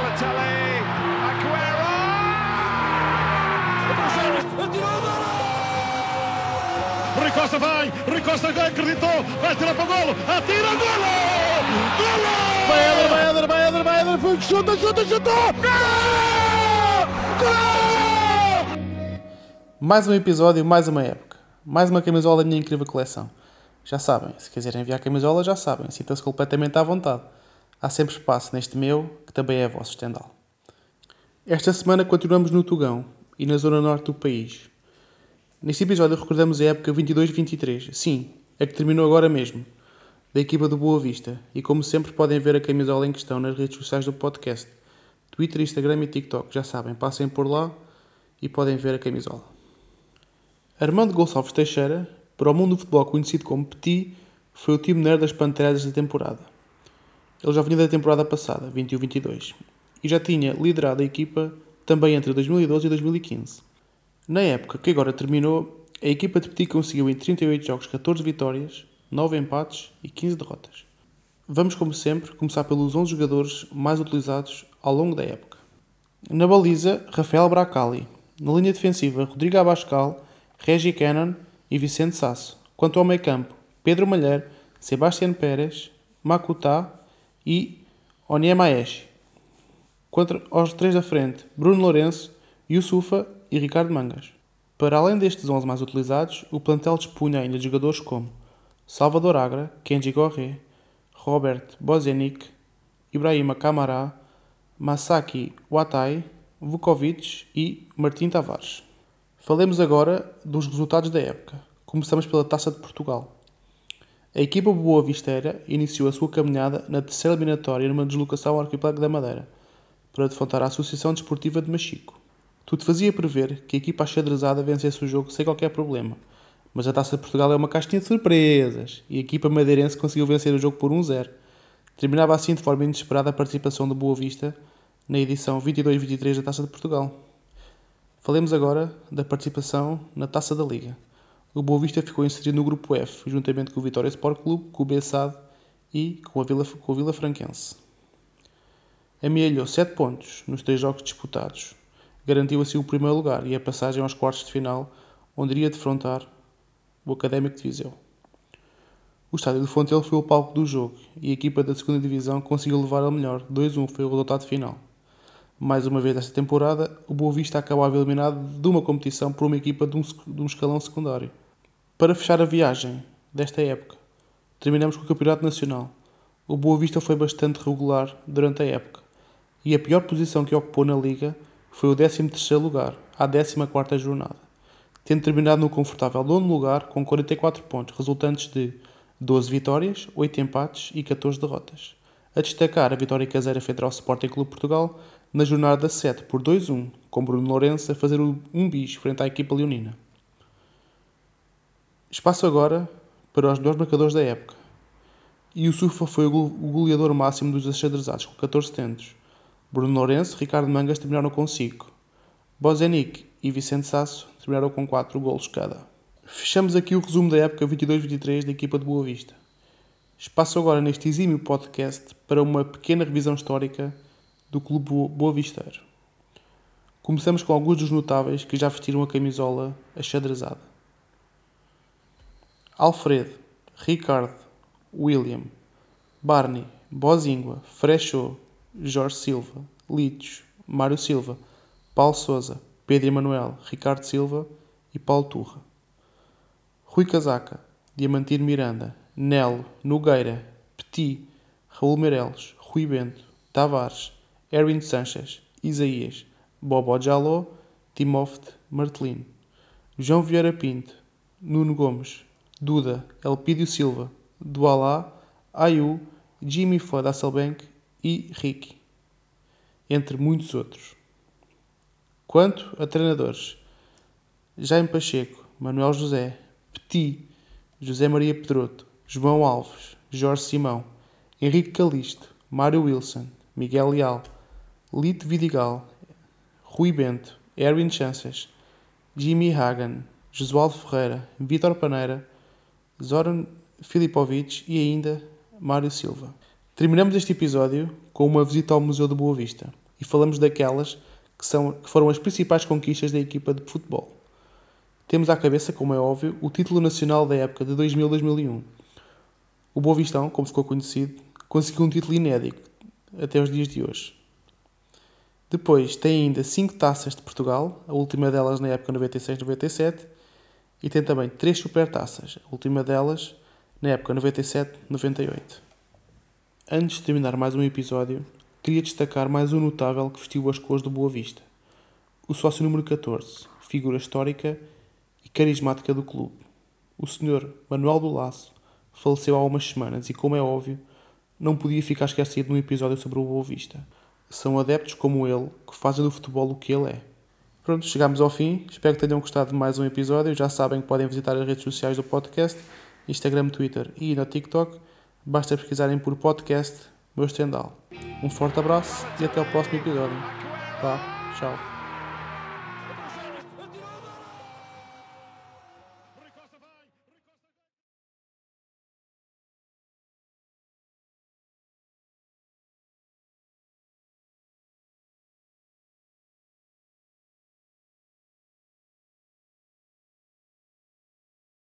Balotelli, Aguero! Rui Costa vai, Rui Costa já acreditou, vai tirar para o golo, atira, golo! Golo! Vai Éder, vai Éder, vai Éder, vai foi, chuta, chuta, chuta! Gol! Mais um episódio, mais uma época. Mais uma camisola da minha incrível coleção. Já sabem, se quiserem enviar camisola, já sabem, sintam-se completamente à vontade. Há sempre espaço neste meu, que também é vosso estendal. Esta semana continuamos no Tugão e na zona norte do país. Neste episódio recordamos a época 22-23, sim, a que terminou agora mesmo, da equipa do Boa Vista, e como sempre podem ver a camisola em questão nas redes sociais do podcast, Twitter, Instagram e TikTok, já sabem, passem por lá e podem ver a camisola. Armando Gonçalves Teixeira, para o mundo do futebol conhecido como Petit, foi o time nerd das Panteras da temporada. Ele já vinha da temporada passada, 21-22, e já tinha liderado a equipa também entre 2012 e 2015. Na época que agora terminou, a equipa de Petit conseguiu em 38 jogos 14 vitórias, 9 empates e 15 derrotas. Vamos, como sempre, começar pelos 11 jogadores mais utilizados ao longo da época. Na baliza, Rafael Bracali. Na linha defensiva, Rodrigo Abascal, Regi Cannon e Vicente Sasso. Quanto ao meio campo, Pedro Malher, Sebastián Pérez, Makutá e Onyemaeshi. Quanto aos três da frente, Bruno Lourenço, Yusufa e Ricardo Mangas. Para além destes 11 mais utilizados, o plantel dispunha ainda de jogadores como Salvador Agra, Kenji Gorré, Robert Bozenic, Ibrahima Camará, Masaki Watai, Vukovic e Martim Tavares. Falemos agora dos resultados da época. Começamos pela Taça de Portugal. A equipa Boa Visteira iniciou a sua caminhada na terceira eliminatória numa deslocação ao arquipélago da Madeira, para defrontar a Associação Desportiva de Machico. Tudo fazia prever que a equipa achadrezada vencesse o jogo sem qualquer problema, mas a Taça de Portugal é uma caixinha de surpresas e a equipa madeirense conseguiu vencer o jogo por 1-0. Terminava assim de forma inesperada a participação do Boa Vista na edição 22-23 da Taça de Portugal. Falemos agora da participação na Taça da Liga. O Boa Vista ficou inserido no grupo F, juntamente com o Vitória Sport Clube, com o Bessade e com, a Vila, com o Vila Franquense. Amealhou 7 pontos nos 3 jogos disputados. Garantiu assim o primeiro lugar e a passagem aos quartos de final, onde iria defrontar o Académico de Viseu. O estádio de Fontelo foi o palco do jogo e a equipa da 2 Divisão conseguiu levar a melhor. 2-1 foi o resultado final. Mais uma vez esta temporada, o Boa Vista acabava eliminado de uma competição por uma equipa de um, de um escalão secundário. Para fechar a viagem desta época, terminamos com o Campeonato Nacional. O Boa Vista foi bastante regular durante a época e a pior posição que ocupou na Liga foi o 13º lugar, à 14ª jornada, tendo terminado no confortável nono lugar com 44 pontos, resultantes de 12 vitórias, 8 empates e 14 derrotas. A destacar a vitória caseira feita ao Sporting Clube Portugal na jornada 7 por 2-1, com Bruno Lourenço a fazer um bis frente à equipa leonina. Espaço agora para os melhores marcadores da época. E o Sufa foi o goleador máximo dos achadrezados, com 14 tentos. Bruno Lourenço e Ricardo Mangas terminaram com 5. Bozenic e Vicente Sasso terminaram com 4 golos cada. Fechamos aqui o resumo da época 22-23 da equipa de Boa Vista. Espaço agora neste exímio podcast para uma pequena revisão histórica do Clube Boa Visteiro. Começamos com alguns dos notáveis que já vestiram a camisola achadrezada. Alfredo, Ricardo, William, Barney, Bozingua, Frechot, Jorge Silva, Litos, Mário Silva, Paulo Souza, Pedro Emanuel, Ricardo Silva e Paulo Turra. Rui Casaca, Diamantino Miranda, Nelo, Nogueira, Petit, Raul Meireles, Rui Bento, Tavares, Erwin Sanchez, Isaías, Bobo Jaló, Timofte, Martelino, João Vieira Pinto, Nuno Gomes, Duda, Elpídio Silva, Dualá, Ayu, Jimmy Floyd Hasselbank e Ricky, entre muitos outros. Quanto a treinadores, Jaime Pacheco, Manuel José, Petit, José Maria Pedroto, João Alves, Jorge Simão, Henrique Calisto, Mário Wilson, Miguel Leal, Lito Vidigal, Rui Bento, Erwin Chances, Jimmy Hagan, Josualdo Ferreira, Vítor Paneira, Zoran Filipovic e ainda Mário Silva. Terminamos este episódio com uma visita ao Museu de Boa Vista e falamos daquelas que, são, que foram as principais conquistas da equipa de futebol. Temos à cabeça, como é óbvio, o título nacional da época de 2000-2001. O Boa Vistão, como ficou conhecido, conseguiu um título inédito até os dias de hoje. Depois tem ainda 5 taças de Portugal, a última delas na época 96-97, e tem também 3 supertaças, a última delas na época 97-98. Antes de terminar mais um episódio, queria destacar mais um notável que vestiu as cores do Boa Vista. O sócio número 14, figura histórica e carismática do clube. O senhor Manuel do Laço faleceu há umas semanas e, como é óbvio, não podia ficar esquecido num episódio sobre o Boa Vista. São adeptos como ele que fazem do futebol o que ele é. Pronto, chegamos ao fim. Espero que tenham gostado de mais um episódio. Já sabem que podem visitar as redes sociais do podcast, Instagram, Twitter e no TikTok. Basta pesquisarem por podcast Meu Estendal. Um forte abraço e até o próximo episódio. Tá? Tchau.